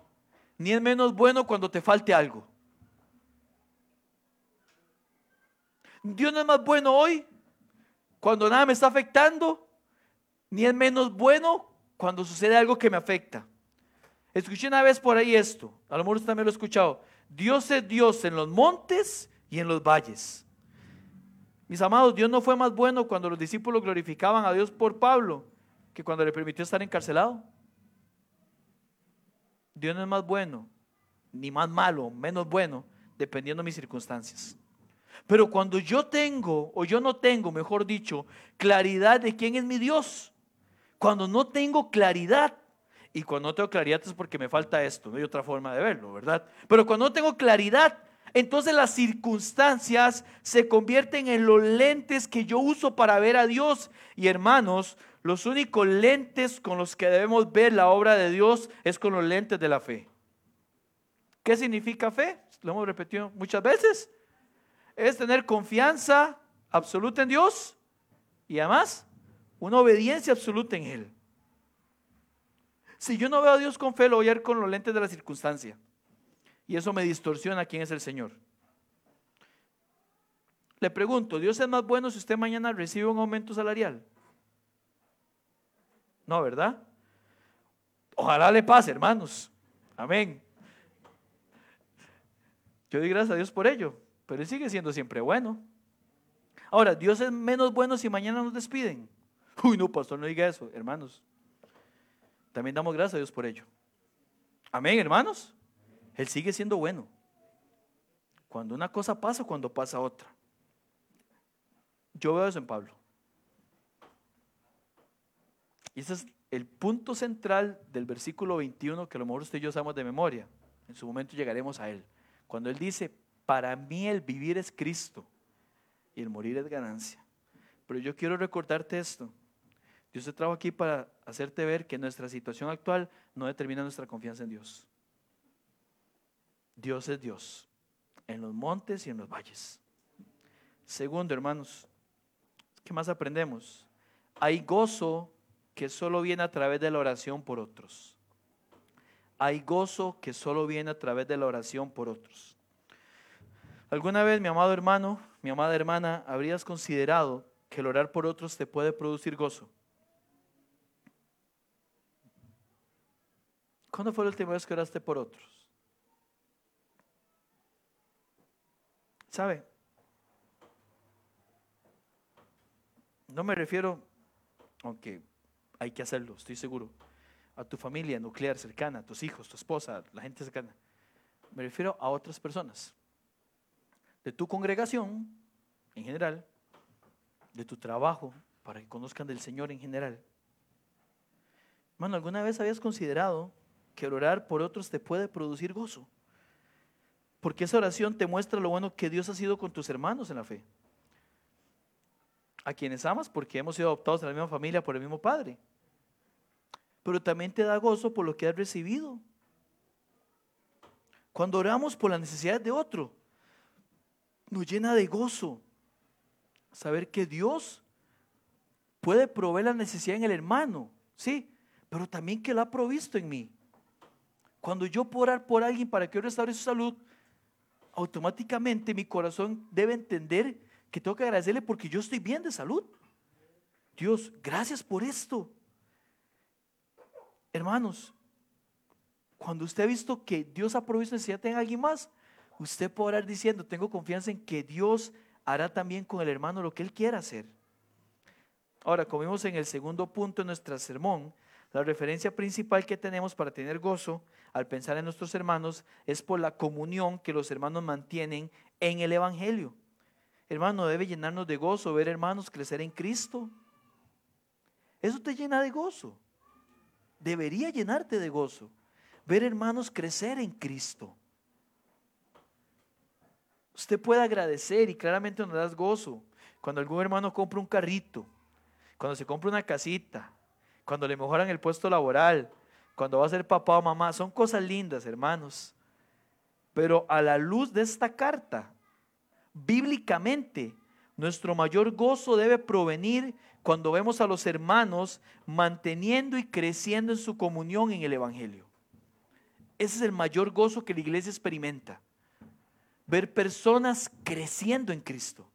S1: ni es menos bueno cuando te falte algo. Dios no es más bueno hoy cuando nada me está afectando, ni es menos bueno cuando sucede algo que me afecta. Escuché una vez por ahí esto, a lo mejor usted también lo ha escuchado. Dios es Dios en los montes y en los valles. Mis amados, Dios no fue más bueno cuando los discípulos glorificaban a Dios por Pablo que cuando le permitió estar encarcelado. Dios no es más bueno, ni más malo, menos bueno, dependiendo de mis circunstancias. Pero cuando yo tengo, o yo no tengo, mejor dicho, claridad de quién es mi Dios, cuando no tengo claridad, y cuando no tengo claridad es porque me falta esto, no hay otra forma de verlo, ¿verdad? Pero cuando no tengo claridad, entonces las circunstancias se convierten en los lentes que yo uso para ver a Dios. Y hermanos, los únicos lentes con los que debemos ver la obra de Dios es con los lentes de la fe. ¿Qué significa fe? Lo hemos repetido muchas veces. Es tener confianza absoluta en Dios y además una obediencia absoluta en Él. Si yo no veo a Dios con fe, lo voy a ver con los lentes de la circunstancia. Y eso me distorsiona quién es el Señor. Le pregunto, ¿Dios es más bueno si usted mañana recibe un aumento salarial? No, ¿verdad? Ojalá le pase, hermanos. Amén. Yo doy gracias a Dios por ello, pero Él sigue siendo siempre bueno. Ahora, ¿Dios es menos bueno si mañana nos despiden? Uy, no, pastor, no diga eso, hermanos. También damos gracias a Dios por ello. Amén, hermanos. Él sigue siendo bueno. Cuando una cosa pasa, cuando pasa otra. Yo veo eso en Pablo. Y ese es el punto central del versículo 21 que a lo mejor usted y yo sabemos de memoria. En su momento llegaremos a él. Cuando él dice, para mí el vivir es Cristo y el morir es ganancia. Pero yo quiero recordarte esto. Dios te trajo aquí para hacerte ver que nuestra situación actual no determina nuestra confianza en Dios. Dios es Dios, en los montes y en los valles. Segundo, hermanos, ¿qué más aprendemos? Hay gozo que solo viene a través de la oración por otros. Hay gozo que solo viene a través de la oración por otros. ¿Alguna vez, mi amado hermano, mi amada hermana, habrías considerado que el orar por otros te puede producir gozo? ¿Cuándo fue la última vez que oraste por otros? ¿Sabe? No me refiero, aunque hay que hacerlo, estoy seguro, a tu familia nuclear cercana, a tus hijos, tu esposa, la gente cercana. Me refiero a otras personas, de tu congregación en general, de tu trabajo, para que conozcan del Señor en general. Hermano, ¿alguna vez habías considerado que orar por otros te puede producir gozo. Porque esa oración te muestra lo bueno que Dios ha sido con tus hermanos en la fe. A quienes amas porque hemos sido adoptados en la misma familia por el mismo Padre. Pero también te da gozo por lo que has recibido. Cuando oramos por las necesidades de otro, nos llena de gozo saber que Dios puede proveer la necesidad en el hermano, sí, pero también que lo ha provisto en mí. Cuando yo puedo orar por alguien para que restaure su salud, automáticamente mi corazón debe entender que tengo que agradecerle porque yo estoy bien de salud. Dios, gracias por esto. Hermanos, cuando usted ha visto que Dios ha provisto necesidad en alguien más, usted puede orar diciendo, tengo confianza en que Dios hará también con el hermano lo que él quiera hacer. Ahora, como vimos en el segundo punto de nuestro sermón, la referencia principal que tenemos para tener gozo al pensar en nuestros hermanos es por la comunión que los hermanos mantienen en el Evangelio. Hermano, debe llenarnos de gozo ver hermanos crecer en Cristo. Eso te llena de gozo. Debería llenarte de gozo. Ver hermanos crecer en Cristo. Usted puede agradecer y claramente nos das gozo cuando algún hermano compra un carrito, cuando se compra una casita, cuando le mejoran el puesto laboral, cuando va a ser papá o mamá, son cosas lindas, hermanos. Pero a la luz de esta carta, bíblicamente, nuestro mayor gozo debe provenir cuando vemos a los hermanos manteniendo y creciendo en su comunión en el Evangelio. ese es el mayor gozo que la iglesia experimenta. Ver personas creciendo en Cristo.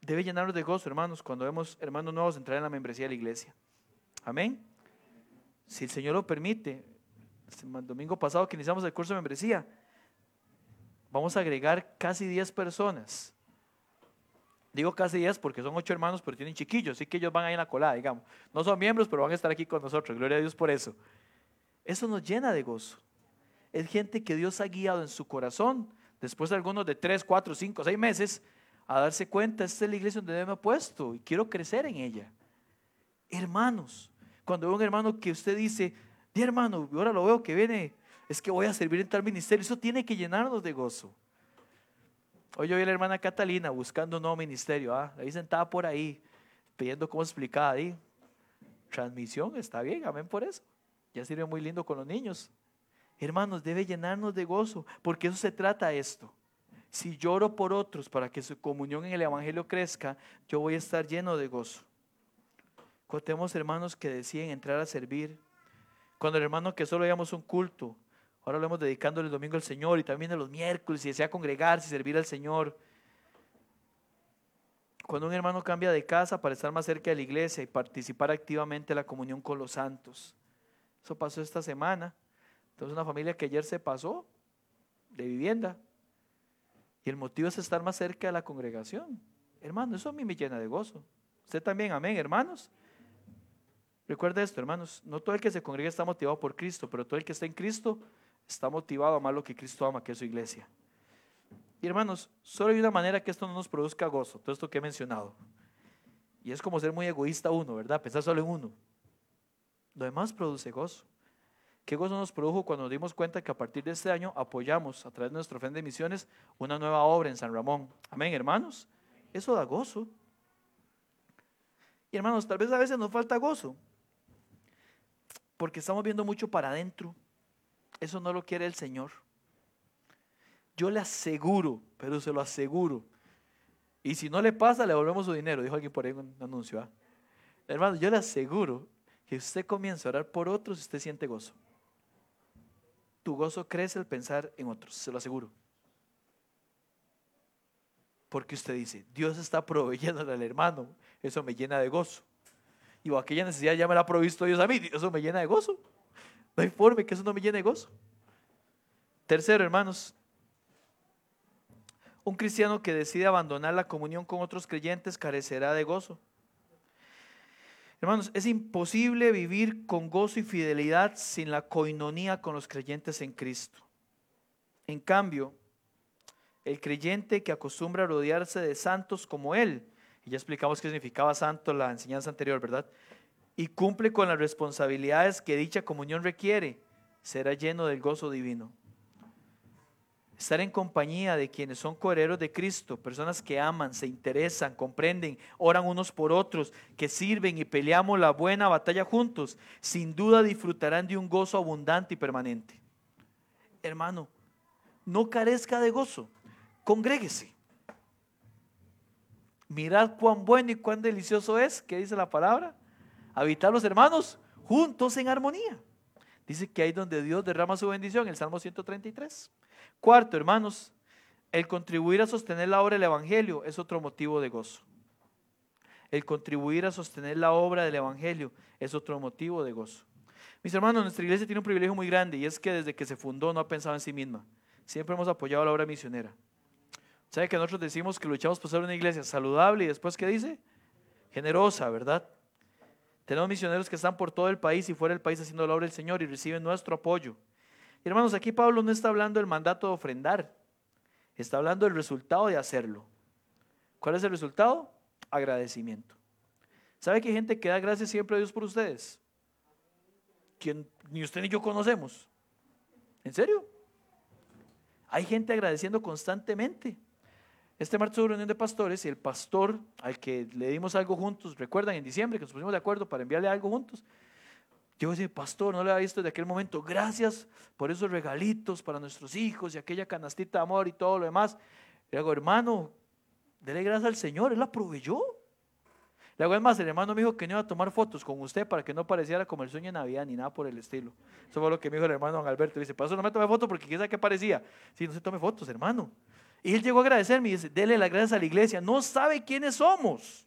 S1: Debe llenarnos de gozo, hermanos, cuando vemos hermanos nuevos entrar en la membresía de la iglesia. Amén. Si el Señor lo permite, el domingo pasado que iniciamos el curso de membresía, vamos a agregar casi 10 personas. Digo casi 10 porque son 8 hermanos, pero tienen chiquillos, así que ellos van ahí en la colada, digamos. No son miembros, pero van a estar aquí con nosotros. Gloria a Dios por eso. Eso nos llena de gozo. Es gente que Dios ha guiado en su corazón, después de algunos de 3, 4, 5, 6 meses, a darse cuenta, esta es la iglesia donde me he puesto y quiero crecer en ella. Hermanos, cuando veo un hermano que usted dice, di hermano, ahora lo veo que viene, es que voy a servir en tal ministerio, eso tiene que llenarnos de gozo. Hoy yo vi a la hermana Catalina buscando un nuevo ministerio, ¿ah? ahí sentada por ahí, pidiendo cómo explicar ahí. Transmisión, está bien, amén por eso. Ya sirve muy lindo con los niños. Hermanos, debe llenarnos de gozo, porque eso se trata esto. Si lloro por otros para que su comunión en el Evangelio crezca, yo voy a estar lleno de gozo. Cuando tenemos hermanos que deciden entrar a servir, cuando el hermano que solo veíamos un culto, ahora lo hemos dedicándole el domingo al Señor y también a los miércoles y desea congregarse y servir al Señor. Cuando un hermano cambia de casa para estar más cerca de la iglesia y participar activamente en la comunión con los santos. Eso pasó esta semana. Entonces una familia que ayer se pasó de vivienda y el motivo es estar más cerca de la congregación. Hermano, eso a mí me llena de gozo. Usted también, amén, hermanos. Recuerda esto, hermanos, no todo el que se congrega está motivado por Cristo, pero todo el que está en Cristo está motivado a amar lo que Cristo ama, que es su iglesia. Y hermanos, solo hay una manera que esto no nos produzca gozo, todo esto que he mencionado. Y es como ser muy egoísta uno, ¿verdad? Pensar solo en uno. Lo demás produce gozo. ¿Qué gozo nos produjo cuando nos dimos cuenta que a partir de este año apoyamos a través de nuestro Ofrenda de Misiones una nueva obra en San Ramón? Amén, hermanos. Eso da gozo. Y hermanos, tal vez a veces nos falta gozo porque estamos viendo mucho para adentro. Eso no lo quiere el Señor. Yo le aseguro, pero se lo aseguro. Y si no le pasa, le volvemos su dinero. Dijo alguien por ahí un anuncio. ¿ah? Hermano, yo le aseguro que usted comienza a orar por otros y usted siente gozo tu gozo crece al pensar en otros, se lo aseguro. Porque usted dice, Dios está proveyendo al hermano, eso me llena de gozo. Y o aquella necesidad ya me la ha provisto Dios a mí, eso me llena de gozo. No hay forma que eso no me llene de gozo. Tercero, hermanos, un cristiano que decide abandonar la comunión con otros creyentes carecerá de gozo. Hermanos, es imposible vivir con gozo y fidelidad sin la coinonía con los creyentes en Cristo. En cambio, el creyente que acostumbra a rodearse de santos como él, y ya explicamos qué significaba santo la enseñanza anterior, ¿verdad? Y cumple con las responsabilidades que dicha comunión requiere, será lleno del gozo divino estar en compañía de quienes son cohereros de Cristo, personas que aman, se interesan, comprenden, oran unos por otros, que sirven y peleamos la buena batalla juntos, sin duda disfrutarán de un gozo abundante y permanente. Hermano, no carezca de gozo, congréguese. Mirad cuán bueno y cuán delicioso es, ¿qué dice la palabra? Habitar los hermanos juntos en armonía. Dice que ahí donde Dios derrama su bendición, el Salmo 133. Cuarto, hermanos, el contribuir a sostener la obra del Evangelio es otro motivo de gozo. El contribuir a sostener la obra del Evangelio es otro motivo de gozo. Mis hermanos, nuestra iglesia tiene un privilegio muy grande y es que desde que se fundó no ha pensado en sí misma. Siempre hemos apoyado la obra misionera. ¿Sabe que nosotros decimos que luchamos por ser una iglesia saludable y después qué dice? Generosa, ¿verdad? Tenemos misioneros que están por todo el país y fuera del país haciendo la obra del Señor y reciben nuestro apoyo. Hermanos, aquí Pablo no está hablando del mandato de ofrendar, está hablando del resultado de hacerlo. ¿Cuál es el resultado? Agradecimiento. ¿Sabe que hay gente que da gracias siempre a Dios por ustedes? Quien ni usted ni yo conocemos. ¿En serio? Hay gente agradeciendo constantemente. Este martes hubo reunión de pastores y el pastor al que le dimos algo juntos, recuerdan en diciembre que nos pusimos de acuerdo para enviarle algo juntos, yo voy a decir, pastor, no le había visto de aquel momento. Gracias por esos regalitos para nuestros hijos y aquella canastita de amor y todo lo demás. Le digo, hermano, dele gracias al Señor, Él la proveyó. Le hago más, el hermano me dijo que no iba a tomar fotos con usted para que no pareciera como el sueño de Navidad ni nada por el estilo. Eso fue lo que me dijo el hermano don Alberto. Dice, eso no me tomé fotos porque quién qué parecía. Sí, no se tome fotos, hermano. Y él llegó a agradecerme y dice, dele las gracias a la iglesia. No sabe quiénes somos.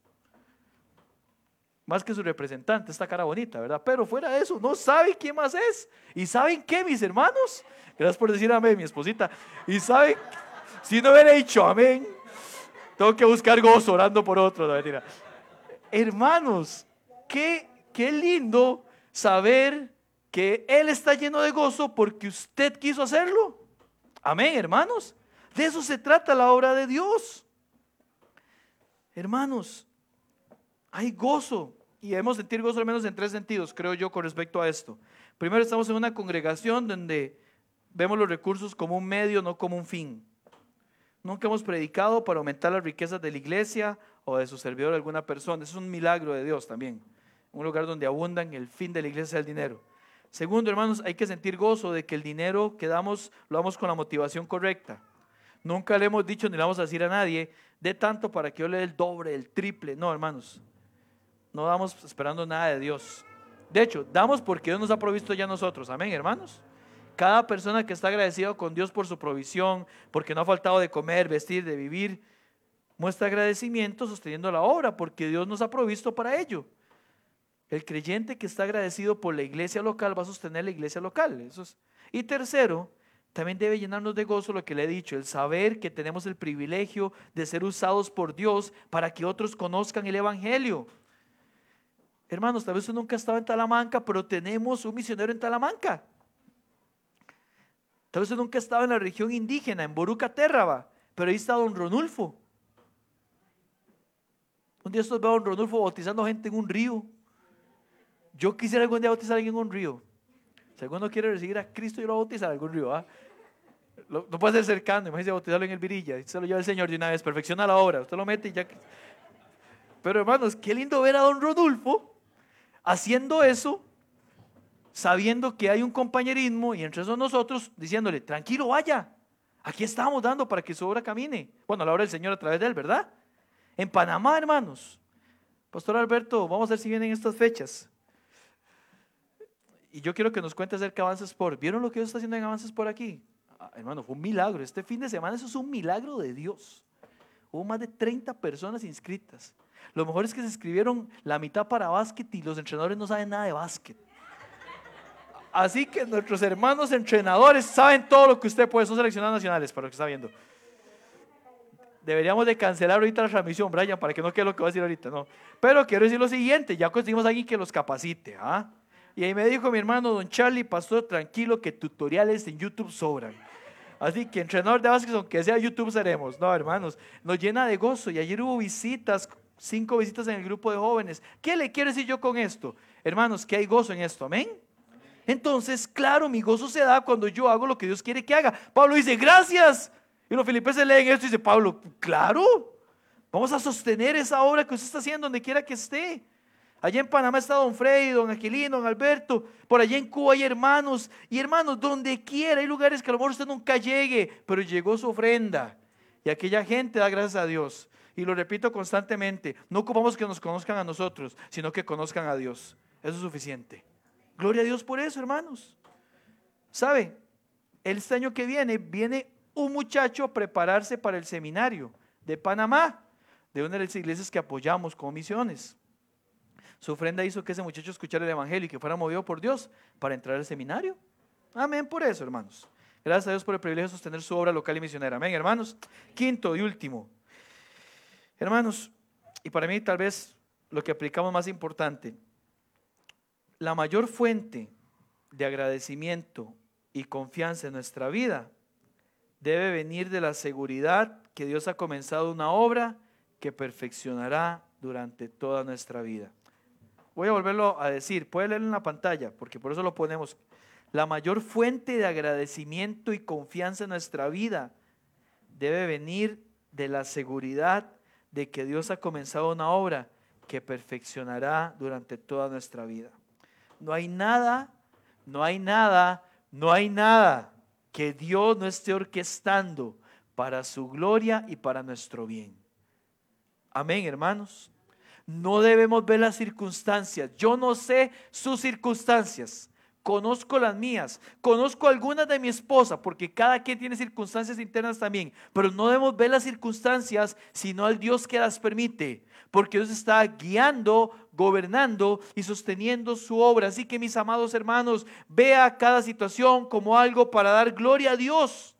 S1: Más que su representante, esta cara bonita, ¿verdad? Pero fuera de eso, no sabe quién más es. ¿Y saben qué, mis hermanos? Gracias por decir amén, mi esposita. ¿Y saben? Si no hubiera dicho amén, tengo que buscar gozo orando por otro. Mentira. Hermanos, qué, qué lindo saber que Él está lleno de gozo porque usted quiso hacerlo. Amén, hermanos. De eso se trata la obra de Dios. Hermanos, hay gozo y debemos sentir gozo al menos en tres sentidos, creo yo, con respecto a esto. Primero, estamos en una congregación donde vemos los recursos como un medio, no como un fin. Nunca hemos predicado para aumentar las riquezas de la iglesia o de su servidor alguna persona. Es un milagro de Dios también. Un lugar donde abundan el fin de la iglesia es el dinero. Segundo, hermanos, hay que sentir gozo de que el dinero que damos lo damos con la motivación correcta. Nunca le hemos dicho ni le vamos a decir a nadie, de tanto para que yo le dé el doble, el triple. No, hermanos, no damos esperando nada de Dios. De hecho, damos porque Dios nos ha provisto ya nosotros. Amén, hermanos. Cada persona que está agradecido con Dios por su provisión, porque no ha faltado de comer, vestir, de vivir, muestra agradecimiento sosteniendo la obra, porque Dios nos ha provisto para ello. El creyente que está agradecido por la iglesia local va a sostener la iglesia local. Y tercero, también debe llenarnos de gozo lo que le he dicho, el saber que tenemos el privilegio de ser usados por Dios para que otros conozcan el Evangelio. Hermanos, tal vez usted nunca ha estado en Talamanca, pero tenemos un misionero en Talamanca. Tal vez usted nunca ha estado en la región indígena, en Boruca Térraba, pero ahí está don Ronulfo. Un día estos veo a don Rodolfo bautizando gente en un río. Yo quisiera algún día bautizar a alguien en un río. Si alguno quiere recibir a Cristo, yo lo bautizar en algún río. no puede ser cercano, imagínese bautizarlo en el Virilla. Se lo lleva el Señor de una vez, perfecciona la obra. Usted lo mete y ya. Pero hermanos, qué lindo ver a don Rodolfo haciendo eso, sabiendo que hay un compañerismo y entre esos nosotros diciéndole, tranquilo, vaya. Aquí estamos dando para que su obra camine. Bueno, la obra del Señor a través de él, ¿verdad? En Panamá, hermanos. Pastor Alberto, vamos a ver si vienen estas fechas. Y yo quiero que nos cuente acerca de Avances por. ¿Vieron lo que Dios está haciendo en Avances por aquí? Ah, hermano, fue un milagro. Este fin de semana eso es un milagro de Dios. Hubo más de 30 personas inscritas. Lo mejor es que se inscribieron la mitad para básquet y los entrenadores no saben nada de básquet. Así que nuestros hermanos entrenadores saben todo lo que usted puede. Son seleccionados nacionales, para lo que está viendo deberíamos de cancelar ahorita la transmisión, Brian, para que no quede lo que va a decir ahorita, no. Pero quiero decir lo siguiente, ya conseguimos a alguien que los capacite, ¿ah? Y ahí me dijo mi hermano Don Charlie, pastor, tranquilo que tutoriales en YouTube sobran. Así que entrenador de básquet, aunque sea YouTube, seremos. No, hermanos, nos llena de gozo. Y ayer hubo visitas, cinco visitas en el grupo de jóvenes. ¿Qué le quiero decir yo con esto? Hermanos, que hay gozo en esto, amén. Entonces, claro, mi gozo se da cuando yo hago lo que Dios quiere que haga. Pablo dice, gracias, y los filipenses leen esto y dice Pablo, claro, vamos a sostener esa obra que usted está haciendo donde quiera que esté. Allá en Panamá está don Freddy, don Aquilino, don Alberto. Por allá en Cuba hay hermanos. Y hermanos, donde quiera, hay lugares que a lo mejor usted nunca llegue, pero llegó su ofrenda. Y aquella gente da gracias a Dios. Y lo repito constantemente, no ocupamos que nos conozcan a nosotros, sino que conozcan a Dios. Eso es suficiente. Gloria a Dios por eso, hermanos. ¿Sabe? Este año que viene, viene un muchacho a prepararse para el seminario de Panamá, de una de las iglesias que apoyamos como misiones. Su ofrenda hizo que ese muchacho escuchara el Evangelio y que fuera movido por Dios para entrar al seminario. Amén por eso, hermanos. Gracias a Dios por el privilegio de sostener su obra local y misionera. Amén, hermanos. Quinto y último. Hermanos, y para mí tal vez lo que aplicamos más importante, la mayor fuente de agradecimiento y confianza en nuestra vida debe venir de la seguridad que Dios ha comenzado una obra que perfeccionará durante toda nuestra vida. Voy a volverlo a decir, puede leerlo en la pantalla, porque por eso lo ponemos. La mayor fuente de agradecimiento y confianza en nuestra vida debe venir de la seguridad de que Dios ha comenzado una obra que perfeccionará durante toda nuestra vida. No hay nada, no hay nada, no hay nada que Dios no esté orquestando para su gloria y para nuestro bien. Amén, hermanos. No debemos ver las circunstancias. Yo no sé sus circunstancias. Conozco las mías. Conozco algunas de mi esposa, porque cada quien tiene circunstancias internas también. Pero no debemos ver las circunstancias, sino al Dios que las permite. Porque Dios está guiando, gobernando y sosteniendo su obra. Así que mis amados hermanos, vea cada situación como algo para dar gloria a Dios.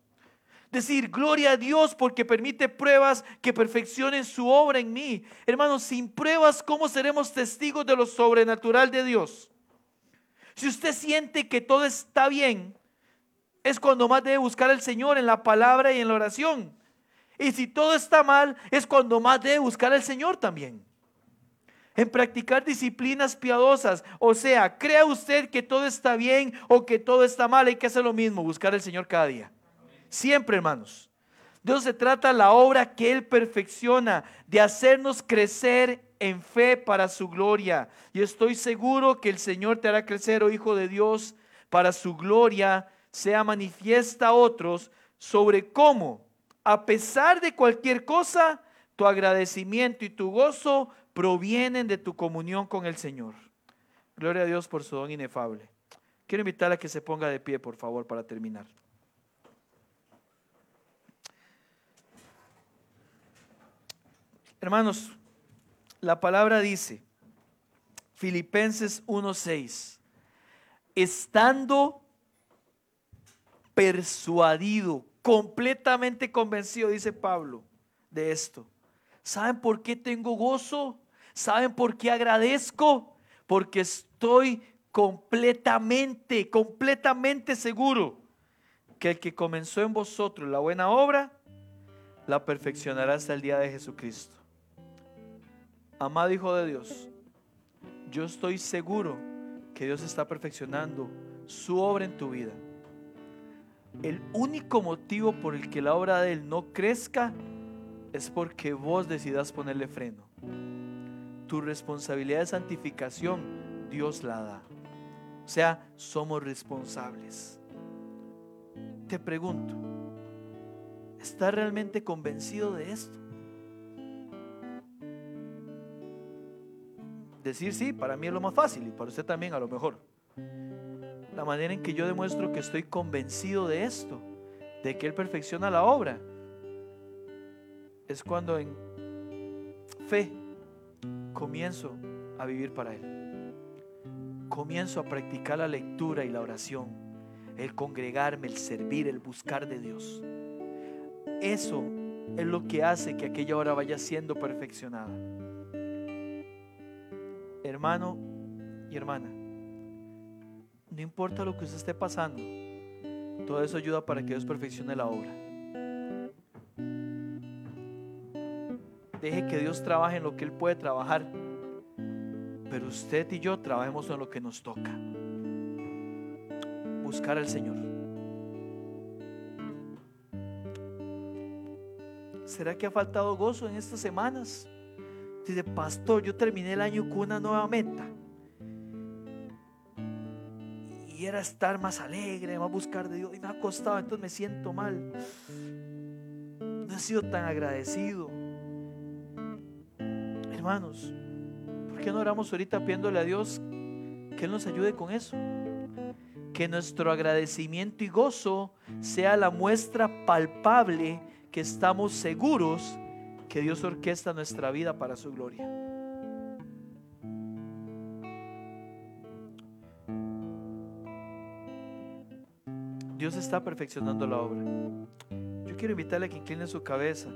S1: Decir, gloria a Dios porque permite pruebas que perfeccionen su obra en mí. Hermanos, sin pruebas, ¿cómo seremos testigos de lo sobrenatural de Dios? Si usted siente que todo está bien, es cuando más debe buscar al Señor en la palabra y en la oración. Y si todo está mal, es cuando más debe buscar al Señor también. En practicar disciplinas piadosas. O sea, crea usted que todo está bien o que todo está mal. Hay que hacer lo mismo, buscar al Señor cada día. Siempre, hermanos. Dios se trata la obra que Él perfecciona, de hacernos crecer en fe para su gloria. Y estoy seguro que el Señor te hará crecer, oh Hijo de Dios, para su gloria, sea manifiesta a otros sobre cómo, a pesar de cualquier cosa, tu agradecimiento y tu gozo provienen de tu comunión con el Señor. Gloria a Dios por su don inefable. Quiero invitarle a que se ponga de pie, por favor, para terminar. Hermanos, la palabra dice, Filipenses 1:6, estando persuadido, completamente convencido, dice Pablo, de esto. ¿Saben por qué tengo gozo? ¿Saben por qué agradezco? Porque estoy completamente, completamente seguro que el que comenzó en vosotros la buena obra, la perfeccionará hasta el día de Jesucristo. Amado Hijo de Dios, yo estoy seguro que Dios está perfeccionando su obra en tu vida. El único motivo por el que la obra de Él no crezca es porque vos decidas ponerle freno. Tu responsabilidad de santificación Dios la da. O sea, somos responsables. Te pregunto, ¿estás realmente convencido de esto? Decir sí, para mí es lo más fácil y para usted también a lo mejor. La manera en que yo demuestro que estoy convencido de esto, de que Él perfecciona la obra, es cuando en fe comienzo a vivir para Él. Comienzo a practicar la lectura y la oración, el congregarme, el servir, el buscar de Dios. Eso es lo que hace que aquella hora vaya siendo perfeccionada hermano y hermana, no importa lo que usted esté pasando, todo eso ayuda para que Dios perfeccione la obra. Deje que Dios trabaje en lo que Él puede trabajar, pero usted y yo trabajemos en lo que nos toca. Buscar al Señor. ¿Será que ha faltado gozo en estas semanas? Dice, pastor, yo terminé el año con una nueva meta. Y era estar más alegre, más buscar de Dios. Y me ha costado, entonces me siento mal. No he sido tan agradecido. Hermanos, ¿por qué no oramos ahorita pidiéndole a Dios que Él nos ayude con eso? Que nuestro agradecimiento y gozo sea la muestra palpable que estamos seguros que Dios orquesta nuestra vida para su gloria. Dios está perfeccionando la obra. Yo quiero invitarle a que incline su cabeza,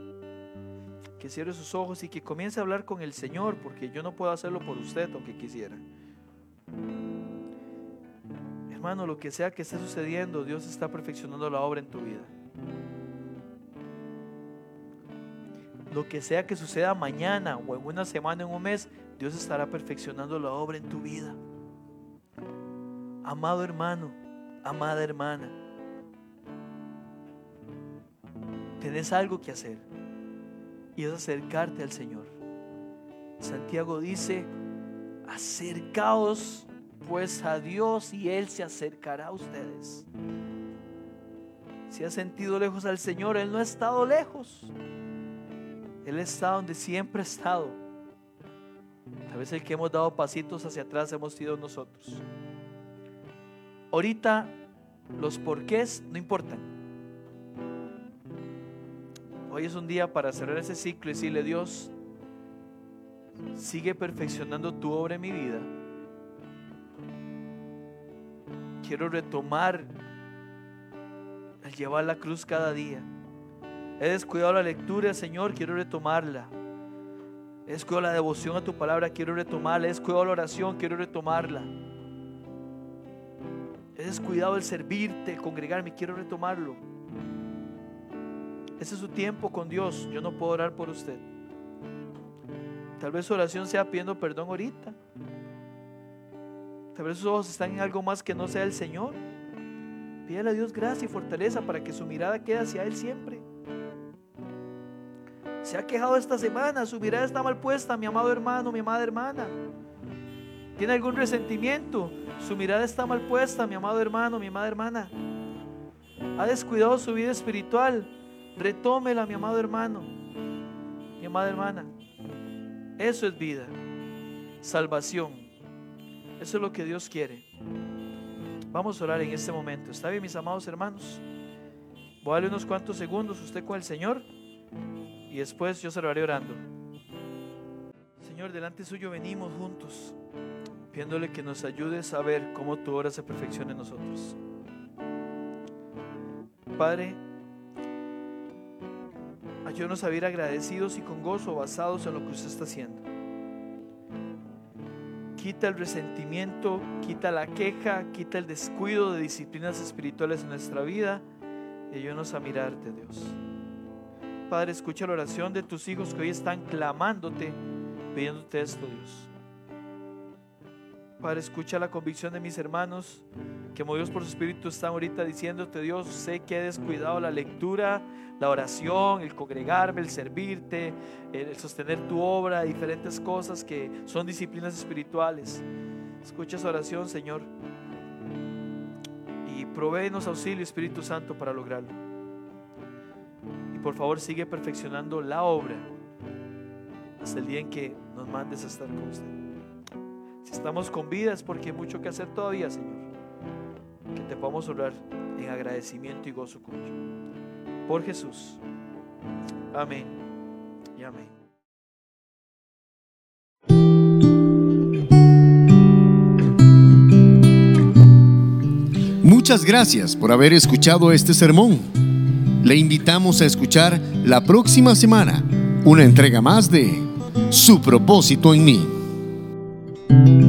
S1: que cierre sus ojos y que comience a hablar con el Señor, porque yo no puedo hacerlo por usted aunque quisiera. Hermano, lo que sea que esté sucediendo, Dios está perfeccionando la obra en tu vida. Lo que sea que suceda mañana o en una semana, en un mes, Dios estará perfeccionando la obra en tu vida. Amado hermano, amada hermana, tenés algo que hacer y es acercarte al Señor. Santiago dice, acercaos pues a Dios y Él se acercará a ustedes. Si has sentido lejos al Señor, Él no ha estado lejos. Él está donde siempre ha estado. Tal vez el que hemos dado pasitos hacia atrás hemos sido nosotros. Ahorita los porqués no importan. Hoy es un día para cerrar ese ciclo y decirle, Dios, sigue perfeccionando tu obra en mi vida. Quiero retomar el llevar la cruz cada día. He descuidado la lectura, Señor, quiero retomarla. He descuidado la devoción a tu palabra, quiero retomarla. He descuidado la oración, quiero retomarla. He descuidado el servirte, el congregarme, quiero retomarlo. Ese es su tiempo con Dios. Yo no puedo orar por usted. Tal vez su oración sea pidiendo perdón ahorita. Tal vez sus ojos están en algo más que no sea el Señor. Pídele a Dios gracia y fortaleza para que su mirada quede hacia Él siempre. Se ha quejado esta semana, su mirada está mal puesta, mi amado hermano, mi amada hermana. ¿Tiene algún resentimiento? Su mirada está mal puesta, mi amado hermano, mi amada hermana. Ha descuidado su vida espiritual. Retómela, mi amado hermano, mi amada hermana. Eso es vida, salvación. Eso es lo que Dios quiere. Vamos a orar en este momento. ¿Está bien, mis amados hermanos? Voy a darle unos cuantos segundos usted con el Señor y después yo cerraré orando. Señor, delante suyo venimos juntos, pidiéndole que nos ayude a saber cómo tu obra se perfecciona en nosotros. Padre, ayúdanos a vivir agradecidos y con gozo basados en lo que usted está haciendo. Quita el resentimiento, quita la queja, quita el descuido de disciplinas espirituales en nuestra vida y ayúdanos a mirarte, Dios. Padre, escucha la oración de tus hijos que hoy están clamándote, pidiéndote esto, Dios. Padre, escucha la convicción de mis hermanos que movidos por su espíritu están ahorita diciéndote, Dios, sé que he descuidado la lectura, la oración, el congregarme, el servirte, el sostener tu obra, diferentes cosas que son disciplinas espirituales. Escucha esa oración, Señor, y provéenos auxilio, Espíritu Santo, para lograrlo. Por favor, sigue perfeccionando la obra hasta el día en que nos mandes a estar con usted. Si estamos con vida es porque hay mucho que hacer todavía, Señor. Que te podamos orar en agradecimiento y gozo con Por Jesús. Amén y amén.
S2: Muchas gracias por haber escuchado este sermón. Le invitamos a escuchar la próxima semana una entrega más de Su propósito en mí.